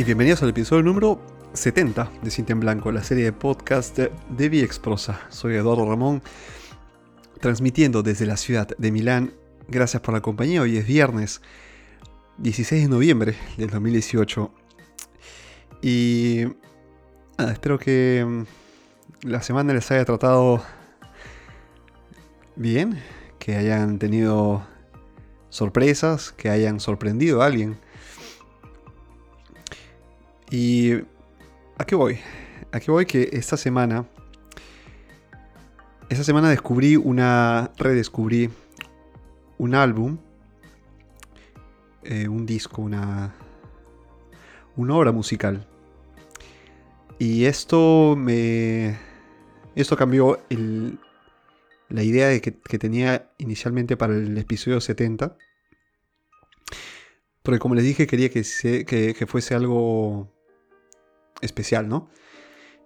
y bienvenidos al episodio número 70 de Cinta en Blanco, la serie de podcast de Viexprosa. Soy Eduardo Ramón, transmitiendo desde la ciudad de Milán. Gracias por la compañía. Hoy es viernes 16 de noviembre del 2018. Y espero que mm, la semana les haya tratado bien, que hayan tenido sorpresas, que hayan sorprendido a alguien y ¿a qué voy? ¿A qué voy? Que esta semana, esta semana descubrí una, redescubrí un álbum, eh, un disco, una, una obra musical. Y esto me, esto cambió la idea de que, tenía inicialmente para el episodio 70. Porque como les dije, quería que, que fuese algo especial, ¿no?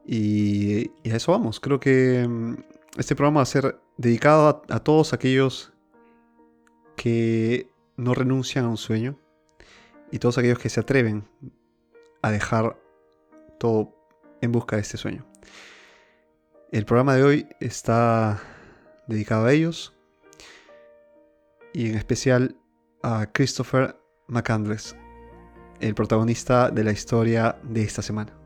Y, a eso vamos. Creo que mm, este programa va a ser dedicado a, todos aquellos que no renuncian a un sueño y todos aquellos que se atreven a dejar todo en busca de este sueño. El programa de hoy está dedicado a ellos y en especial a Christopher McAndress, el protagonista de la historia de esta semana.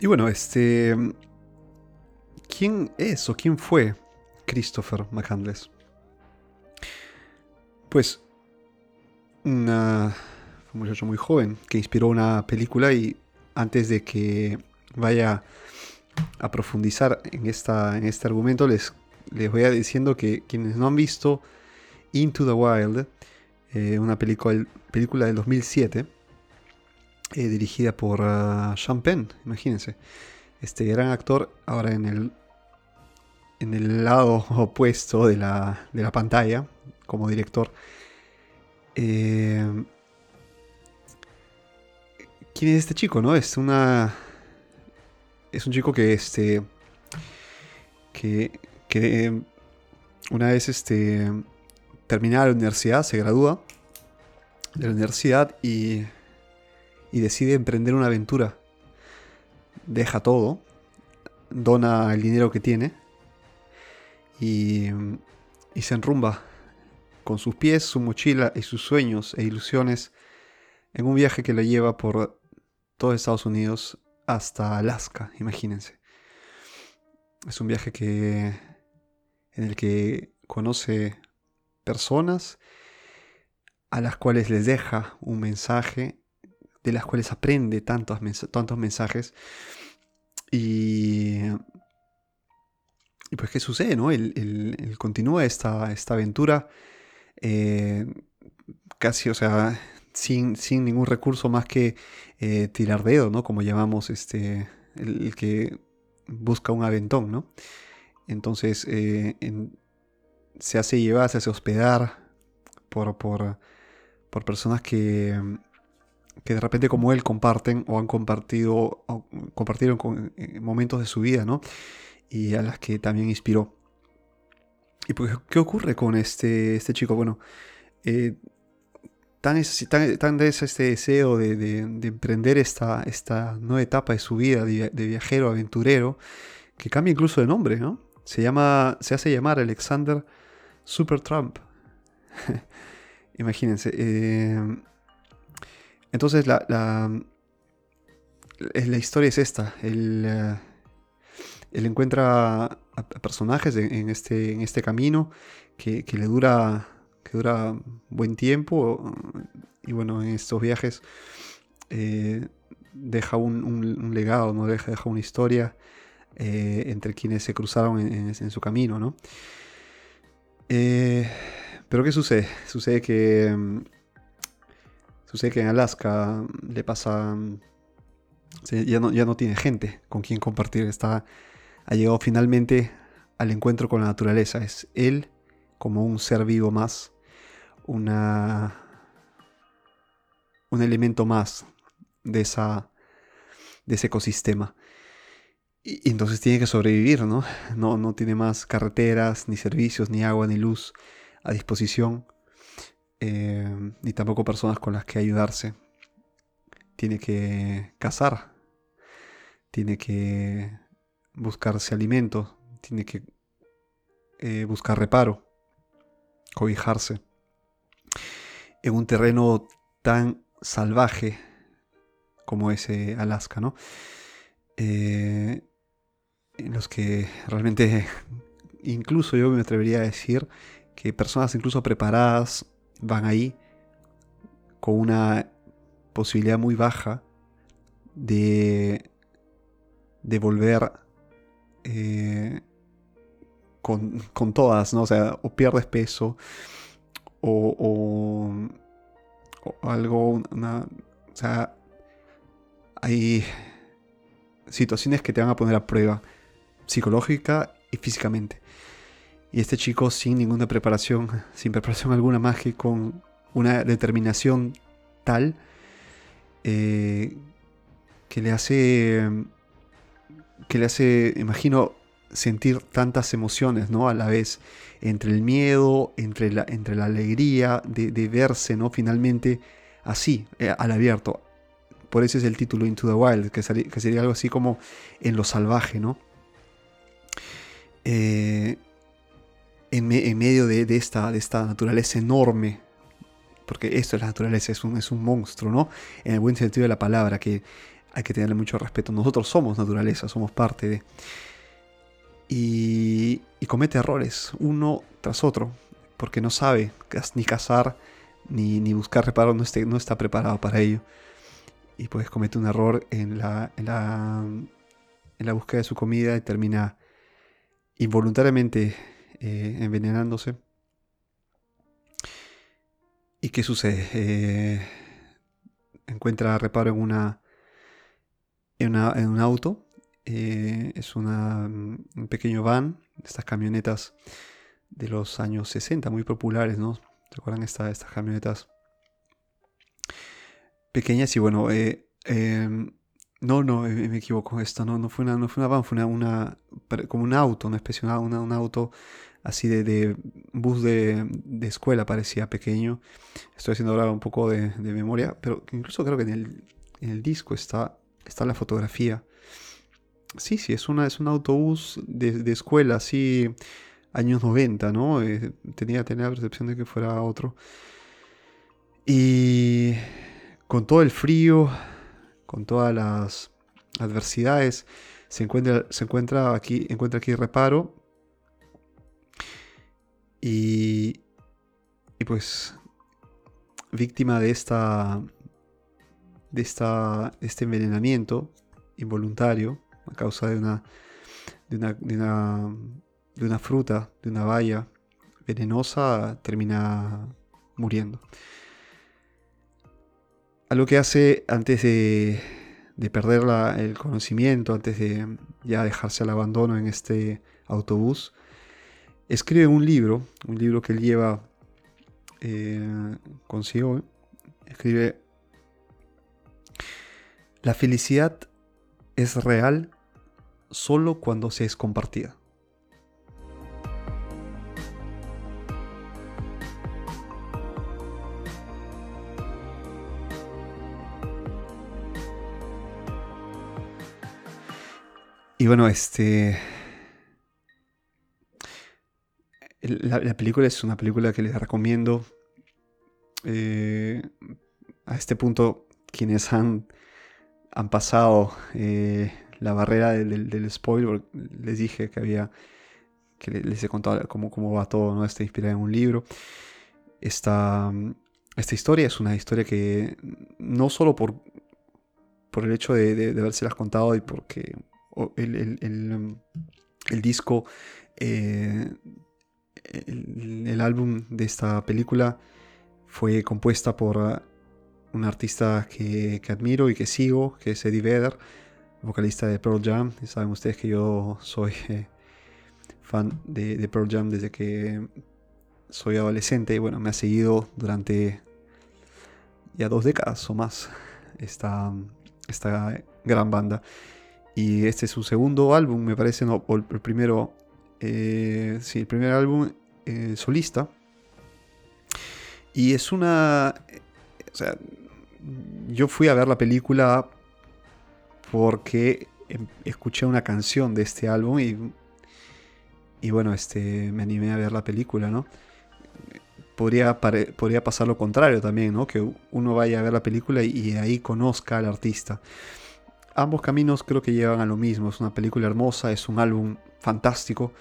Y bueno, este. ¿Quién es o quién fue Christopher McCandless? Pues. un muchacho muy joven que inspiró una película y antes de que vaya a profundizar en, esta, en este argumento, les, les voy a diciendo que quienes no han visto Into the Wild, eh, una película, película del 2007, eh, dirigida por uh, Sean Penn, imagínense. Este gran actor, ahora en el, en el lado opuesto de la, de la pantalla, como director. Eh, ¿Quién es este chico, no? Es una. Es un chico que este. Que. que una vez este. termina la universidad, se gradúa de la universidad y y decide emprender una aventura. Deja todo, dona el dinero que tiene y, y se enrumba con sus pies, su mochila y sus sueños e ilusiones en un viaje que lo lleva por todo Estados Unidos hasta Alaska, imagínense. Es un viaje que en el que conoce personas a las cuales les deja un mensaje de las cuales aprende tantos, tantos mensajes. Y, pues, ¿qué sucede? No? Él, continúa esta, esta aventura eh, casi, o sea, sin, sin, ningún recurso más que eh, tirar dedo, ¿no? Como llamamos este, el, que busca un aventón, ¿no? Entonces, eh, se hace llevar, se hace hospedar por, por, por personas que que de repente como él comparten o han compartido compartieron eh, momentos de su vida, ¿no? Y a las que también inspiró. ¿Y pues, qué ocurre con este, este chico? Bueno, eh, tan, es, tan, es este deseo de, emprender esta, esta nueva etapa de su vida de, viajero, aventurero, que cambia incluso de nombre, ¿no? Se, llama, se hace llamar Alexander Supertramp. Imagínense. Eh, entonces la, la, historia es esta. Él, eh, él encuentra a, personajes en, este, en este camino que, le dura, que dura buen tiempo. Y bueno, en estos viajes eh, deja un, legado, ¿no? deja, deja una historia eh, entre quienes se cruzaron en, su camino. ¿no? pero ¿qué sucede? Sucede que Sucede que en Alaska le pasa... Ya no, ya no tiene gente con quien compartir. Está, ha llegado finalmente al encuentro con la naturaleza. Es él como un ser vivo más. Una, un elemento más de esa, ese ecosistema. Y, entonces tiene que sobrevivir, ¿no? ¿no? No tiene más carreteras, ni servicios, ni agua, ni luz a disposición, eh, ni tampoco personas con las que ayudarse. Tiene que cazar, tiene que buscarse alimento, tiene que eh, buscar reparo, cobijarse en un terreno tan salvaje como ese Alaska, ¿no? Eh, en los que realmente, incluso yo me atrevería a decir que personas incluso preparadas van ahí con una posibilidad muy baja de, de volver eh, con, con, todas, ¿no? O sea, o pierdes peso o, o, algo, una, o sea, hay situaciones que te van a poner a prueba psicológica y físicamente. Y este chico sin ninguna preparación, sin preparación alguna más que con una determinación tal eh, que le hace, que le hace, imagino, sentir tantas emociones, ¿no? A la vez, entre el miedo, entre la, entre la alegría de, verse, ¿no? Finalmente así, eh, al abierto. Por eso es el título Into the Wild, que, que sería algo así como en lo salvaje, ¿no? Eh, en, medio de, esta, de esta naturaleza enorme, porque esto es la naturaleza, es un, es un monstruo, ¿no? En el buen sentido de la palabra, que hay que tenerle mucho respeto. Nosotros somos naturaleza, somos parte de... Y, comete errores, uno tras otro, porque no sabe ni cazar, ni, buscar reparo, no, no está preparado para ello. Y pues comete un error en la, en la, en la búsqueda de su comida y termina involuntariamente eh, envenenándose. ¿Y qué sucede? Eh, encuentra reparo en una, en, un auto. Eh, es una, un pequeño van, estas camionetas de los años 60, muy populares, ¿no? ¿Se acuerdan esta, estas camionetas pequeñas? Y bueno, em, no, no, me equivoco. Esto no, no fue una, no fue una van, fue una, como un auto, una especie un auto así de, bus de, escuela, parecía pequeño. Estoy haciendo ahora un poco de, memoria, pero incluso creo que en el, disco está, está la fotografía. Sí, sí, es, una, un autobús de, escuela, así, años 90, ¿no? Eh, tenía, tenía la percepción de que fuera otro. Y con todo el frío con todas las adversidades, se encuentra, se encuentra, aquí, encuentra aquí reparo. Y, pues víctima de esta de esta este envenenamiento involuntario a causa de una de una, de una, de fruta, de una valla venenosa, termina muriendo. Algo que hace antes de, perder el conocimiento, antes de ya dejarse al abandono en este autobús, escribe un libro, un libro que él lleva eh, consigo, escribe, la felicidad es real solo cuando se es compartida. Y bueno, este. La, película es una película que les recomiendo. Eh, a este punto, quienes han, han pasado eh, la barrera del, spoiler, les dije que había. que les he contado cómo, cómo va todo, ¿no? Está inspirada en un libro. Esta, esta historia es una historia que no solo por, por el hecho de, de, de habérselas contado y porque el, disco, eh, el, álbum de esta película fue compuesta por uh, un artista que, admiro y que sigo, que es Eddie Vedder, vocalista de Pearl Jam. Y saben ustedes que yo soy eh, fan de, Pearl Jam desde que soy adolescente y bueno, me ha seguido durante ya dos décadas o más esta, esta gran banda. Y este es su segundo álbum, me parece, no, el primero, eh, sí, el primer álbum eh, solista. Y es una, o sea, yo fui a ver la película porque em, escuché una canción de este álbum y, y bueno, este, me animé a ver la película, ¿no? Podría, podría pasar lo contrario también, ¿no? Que uno vaya a ver la película y, ahí conozca al artista. Ambos caminos creo que llevan a lo mismo. Es una película hermosa, es un álbum fantástico.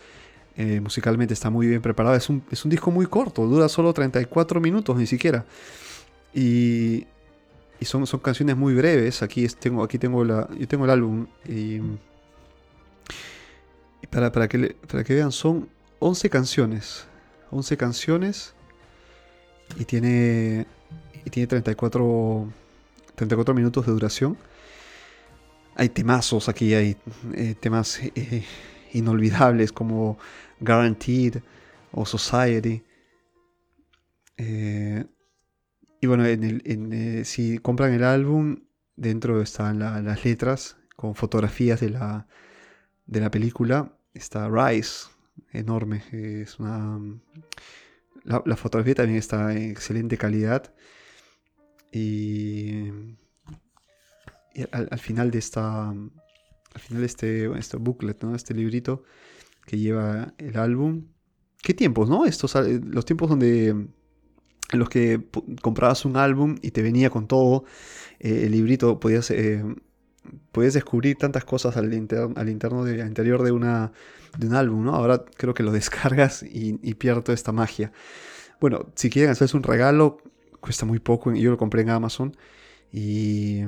Eh, musicalmente está muy bien preparado. Es un, es un disco muy corto, dura solo 34 minutos ni siquiera. Y, y son, son canciones muy breves. Aquí tengo, aquí tengo la, yo tengo el álbum. Y, para, para, que, para que vean, son 11 canciones. 11 canciones. Y tiene, y tiene 34, 34 minutos de duración. Hay temazos aquí, hay eh, temas eh, inolvidables como Guaranteed o Society. Eh, y bueno, eh, si compran el álbum, dentro están las letras con fotografías de la, de la película. Está Rise, enorme. Es una, la, fotografía también está en excelente calidad. Y, al, final de esta. Al final de este, este booklet, ¿no? Este librito que lleva el álbum. ¿Qué tiempos, no? Estos, los tiempos donde en los que comprabas un álbum y te venía con todo eh, el librito, podías, eh, podías, descubrir tantas cosas al, de, al interior de, una, de un álbum, ¿no? Ahora creo que lo descargas y, y pierde toda esta magia. Bueno, si quieren hacerse un regalo, cuesta muy poco, yo lo compré en Amazon y...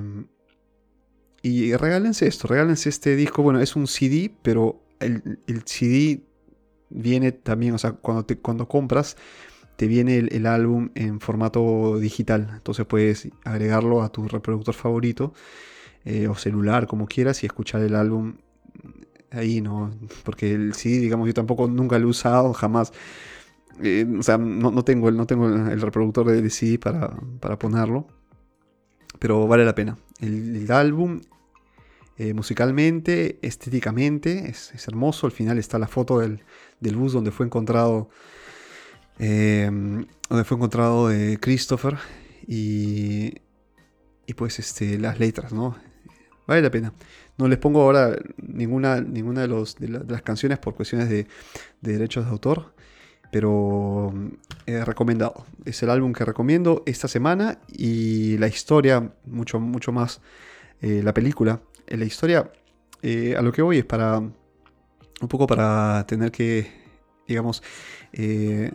Y regálense esto, regálense este disco, bueno, es un CD, pero el, el CD viene también, o sea, cuando, te, cuando compras, te viene el, álbum en formato digital. Entonces puedes agregarlo a tu reproductor favorito eh, o celular, como quieras, y escuchar el álbum ahí, ¿no? Porque el CD, digamos, yo tampoco nunca lo he usado, jamás. Eh, o sea, no, tengo, el, no tengo el reproductor de CD para, ponerlo. Pero vale la pena. El, álbum, eh, musicalmente, estéticamente, es, hermoso. Al final está la foto del, del bus donde fue encontrado Em, donde fue encontrado de Christopher y, y pues este, las letras, ¿no? Vale la pena. No les pongo ahora ninguna, ninguna de, los, de, las canciones por cuestiones de, derechos de autor, pero he recomendado. Es el álbum que recomiendo esta semana y la historia, mucho, mucho más eh, la película. la historia, eh, a lo que voy es para un poco para tener que, digamos, eh,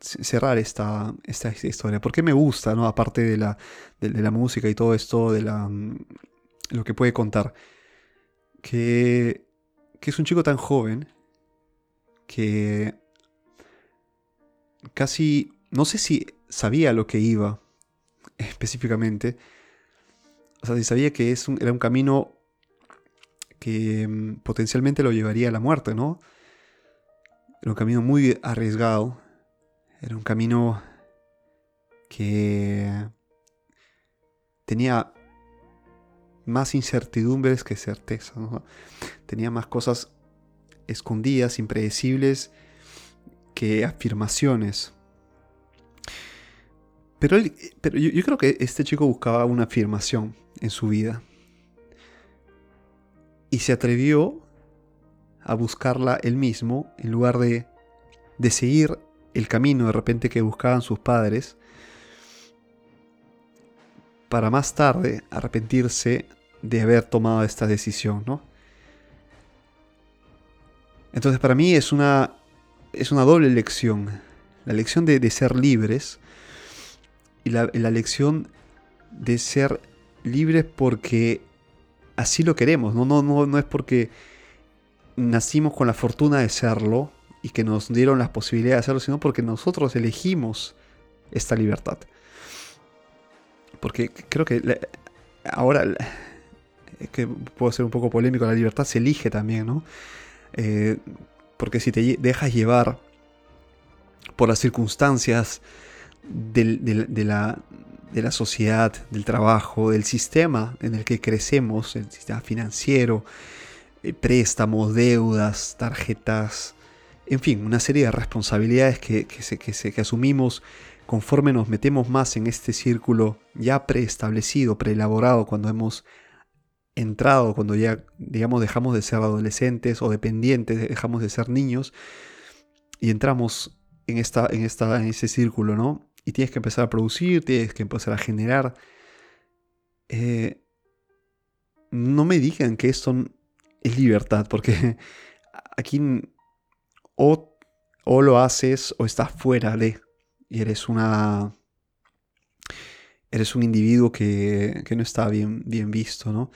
cerrar esta, esta, historia. ¿Por qué me gusta, no? aparte de la, de, la música y todo esto, de la, mm, lo que puede contar? Que, que es un chico tan joven que casi, no sé si sabía lo que iba específicamente. O sea, si sabía que es un, era un camino que mm, potencialmente lo llevaría a la muerte, ¿no? Era un camino muy arriesgado era un camino que tenía más incertidumbres que certeza. Tenía más cosas escondidas, impredecibles, que afirmaciones. Pero, pero yo, yo, creo que este chico buscaba una afirmación en su vida. Y se atrevió a buscarla él mismo en lugar de, de seguir el camino de repente que buscaban sus padres, para más tarde arrepentirse de haber tomado esta decisión, ¿no? Entonces para mí es una, es una doble lección. La lección de, ser libres y la, la, lección de ser libres porque así lo queremos, ¿no? No, no, no es porque nacimos con la fortuna de serlo, y que nos dieron las posibilidades de hacerlo, sino porque nosotros elegimos esta libertad. Porque creo que ahora, que puedo ser un poco polémico, la libertad se elige también, ¿no? Eh, porque si te dejas llevar por las circunstancias de, la, de la sociedad, del trabajo, del sistema en el que crecemos, el sistema financiero, eh, préstamos, deudas, tarjetas, en fin, una serie de responsabilidades que, que, que, asumimos conforme nos metemos más en este círculo ya preestablecido, preelaborado, cuando hemos entrado, cuando ya, digamos, dejamos de ser adolescentes o dependientes, dejamos de ser niños y entramos en, esta, en, esta, en ese círculo, ¿no? Y tienes que empezar a producir, tienes que empezar a generar. Eh, no me digan que esto es libertad, porque aquí o, o lo haces o estás fuera de, y eres una... Eres un individuo que, que no está bien, bien visto, ¿no?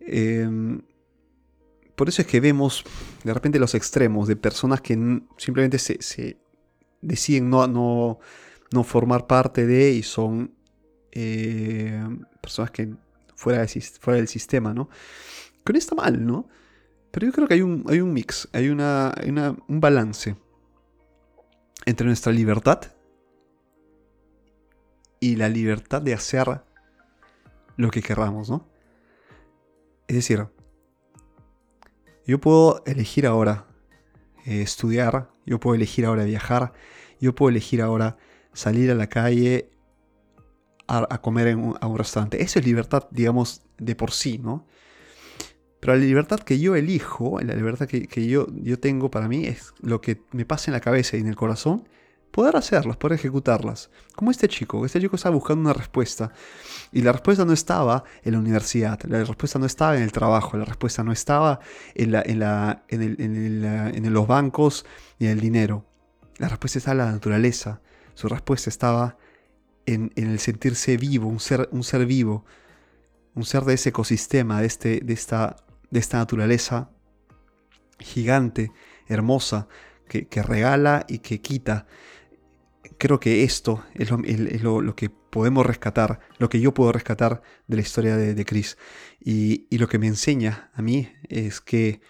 Em, por eso es que vemos de repente los extremos de personas que simplemente se, se deciden no, no, no, formar parte de y son eh, personas que fuera, fuera del sistema, ¿no? Que no está mal, ¿no? Pero yo creo que hay un, hay un mix, hay, una, un balance entre nuestra libertad y la libertad de hacer lo que querramos, ¿no? Es decir, yo puedo elegir ahora eh, estudiar, yo puedo elegir ahora viajar, yo puedo elegir ahora salir a la calle a, comer en a un restaurante. Eso es libertad, digamos, de por sí, ¿no? Pero la libertad que yo elijo, la libertad que, yo tengo para mí es lo que me pasa en la cabeza y en el corazón, poder hacerlas, poder ejecutarlas. Como este chico, este chico estaba buscando una respuesta y la respuesta no estaba en la universidad, la respuesta no estaba en el trabajo, la respuesta no estaba en, en, los bancos ni en el dinero. La respuesta estaba en la naturaleza, su respuesta estaba en, el sentirse vivo, un ser, un ser vivo, un ser de ese ecosistema, de, este, de esta de esta naturaleza gigante, hermosa, que, regala y que quita. Creo que esto es, lo, que podemos rescatar, lo que yo puedo rescatar de la historia de, Chris. Y, lo que me enseña a mí es que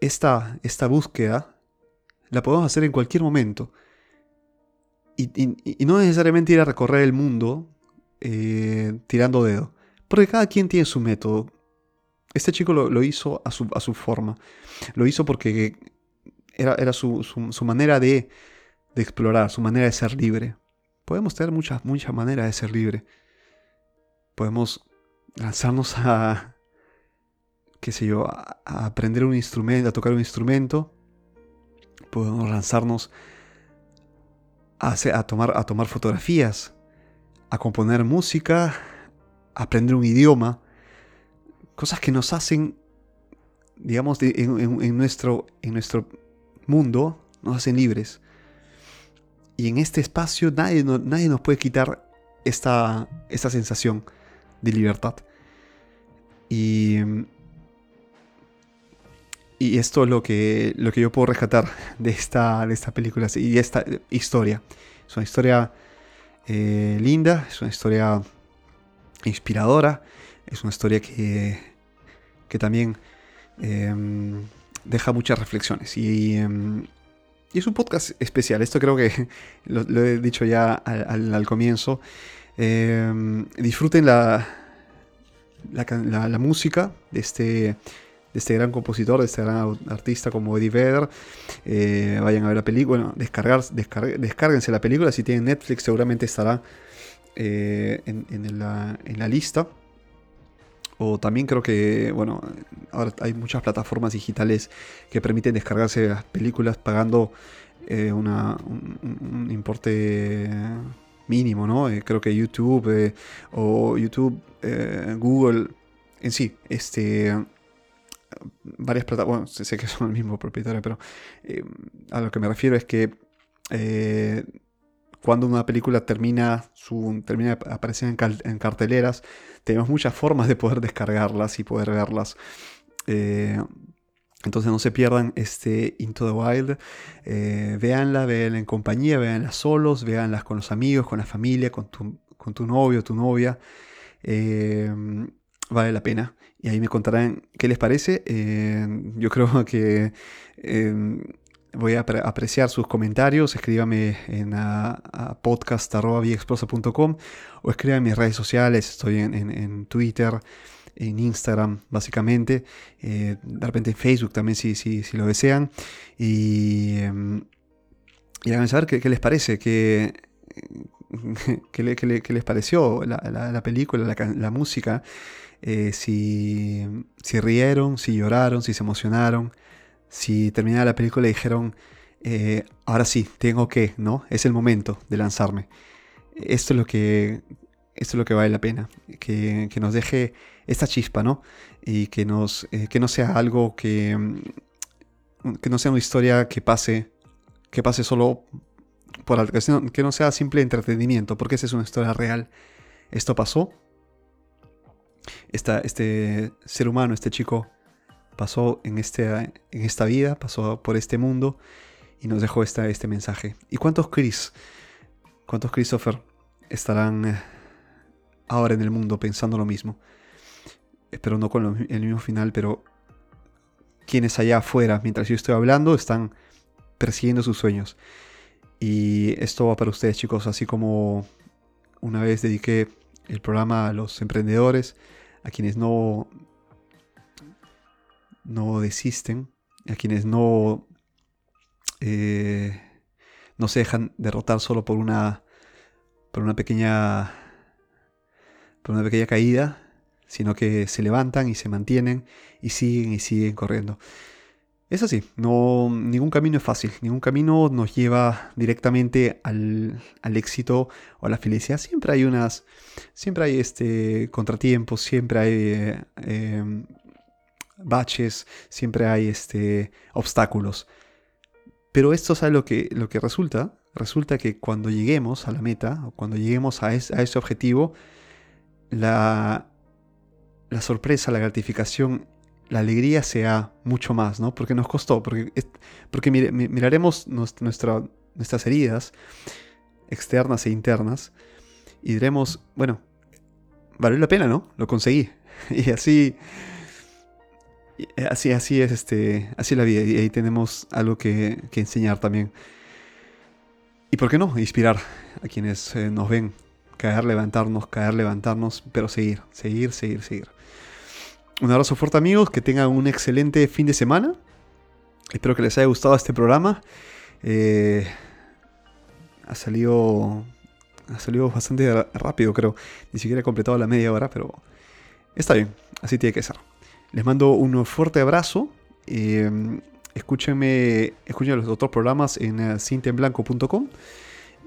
esta, esta búsqueda la podemos hacer en cualquier momento. Y, no necesariamente ir a recorrer el mundo eh, tirando dedo. Porque cada quien tiene su método. Este chico lo, hizo a su, a su, forma. Lo hizo porque era, era su, manera de, explorar, su manera de ser libre. Podemos tener muchas, muchas maneras de ser libre. Podemos lanzarnos a, qué sé yo, a, aprender un instrumento, a tocar un instrumento. Podemos lanzarnos a, a, tomar, a tomar fotografías, a componer música, a aprender un idioma cosas que nos hacen, digamos, en, nuestro, en nuestro mundo, nos hacen libres. Y en este espacio nadie, nadie nos puede quitar esta, esta sensación de libertad. Y, y esto es lo que, lo que yo puedo rescatar de esta, de esta película y de esta historia. Es una historia eh, linda, es una historia inspiradora es una historia que, que también em, deja muchas reflexiones. Em, y, es un podcast especial. Esto creo que lo, he dicho ya al, comienzo. Em, disfruten la, la, música de este, de este gran compositor, de este gran artista como Eddie Vedder. Eh, vayan a ver la película, bueno, descargar, descárguense la película. Si tienen Netflix, seguramente estará eh, en la lista. O también creo que, bueno, ahora hay muchas plataformas digitales que permiten descargarse las películas pagando eh, un, importe mínimo, ¿no? Eh, creo que YouTube eh, o YouTube, Google, en sí, este varias plataformas, bueno, sé que son el mismo propietario, pero a lo que me refiero es que cuando una película termina, su, termina de en, carteleras, tenemos muchas formas de poder descargarlas y poder verlas. Eh, entonces no se pierdan este Into the Wild. Eh, véanla, véanla en compañía, véanla solos, véanla con los amigos, con la familia, con tu, con tu novio, tu novia. Eh, vale la pena. Y ahí me contarán qué les parece. yo creo que voy a apreciar sus comentarios. Escríbame en a, podcast.viexprosa.com o escríbame en mis redes sociales. Estoy en, Twitter, en Instagram, básicamente. Eh, de repente en Facebook también, si, si, si lo desean. Y, em, y háganme saber qué, les parece, qué, qué, les pareció la, película, la, música. Eh, si, si rieron, si lloraron, si se emocionaron si terminaba la película dijeron, eh, ahora sí, tengo que, ¿no? Es el momento de lanzarme. Esto es lo que, esto es lo que vale la pena, que, nos deje esta chispa, ¿no? Y que, nos, eh, que no sea algo que, mm, que no sea una historia que pase, que pase solo por algo, que no sea simple entretenimiento, porque esa es una historia real. Esto pasó. este ser humano, este chico, pasó en, este, en esta vida, pasó por este mundo y nos dejó esta, este mensaje. ¿Y cuántos Chris, cuántos Christopher estarán eh, ahora en el mundo pensando lo mismo? Espero no con el mismo final, pero quienes allá afuera, mientras yo estoy hablando, están persiguiendo sus sueños. Y esto va para ustedes, chicos, así como una vez dediqué el programa a los emprendedores, a quienes no no desisten, a quienes no, eh, no se dejan derrotar solo por una, por una pequeña, por una pequeña caída, sino que se levantan y se mantienen y siguen y siguen corriendo. Es así, no, ningún camino es fácil, ningún camino nos lleva directamente al, éxito o a la felicidad. Siempre hay unas, siempre hay este contratiempos, siempre hay eh, baches, siempre hay este, obstáculos. Pero esto es lo que, lo que resulta. Resulta que cuando lleguemos a la meta, o cuando lleguemos a, ese objetivo, la, la sorpresa, la gratificación, la alegría sea mucho más, ¿no? Porque nos costó, porque, porque miraremos nuestras heridas externas e internas y diremos, bueno, valió la pena, ¿no? Lo conseguí. Y así así, así es este, así la vida y ahí tenemos algo que, enseñar también. Y por qué no, inspirar a quienes eh, nos ven, caer, levantarnos, caer, levantarnos, pero seguir, seguir, seguir, seguir. Un abrazo fuerte amigos, que tengan un excelente fin de semana. Espero que les haya gustado este programa. Eh, ha salido ha salido bastante rápido, creo. Ni siquiera he completado la media hora, pero está bien, así tiene que ser. Les mando un fuerte abrazo. Eh, escúchenme, escuchen los otros programas en uh, cintenblanco.com.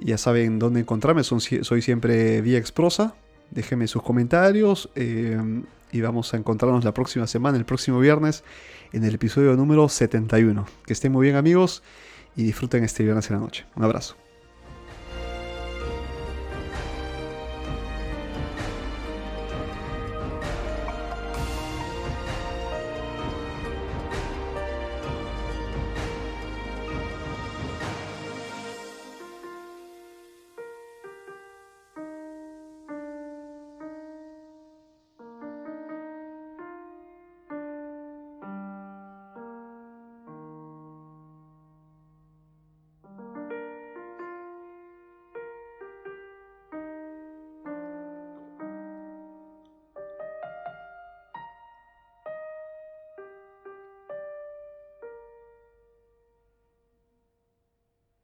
Ya saben dónde encontrarme, soy siempre vía exprosa. Déjenme sus comentarios eh, y vamos a encontrarnos la próxima semana, el próximo viernes, en el episodio número 71. Que estén muy bien amigos y disfruten este viernes en la noche. Un abrazo.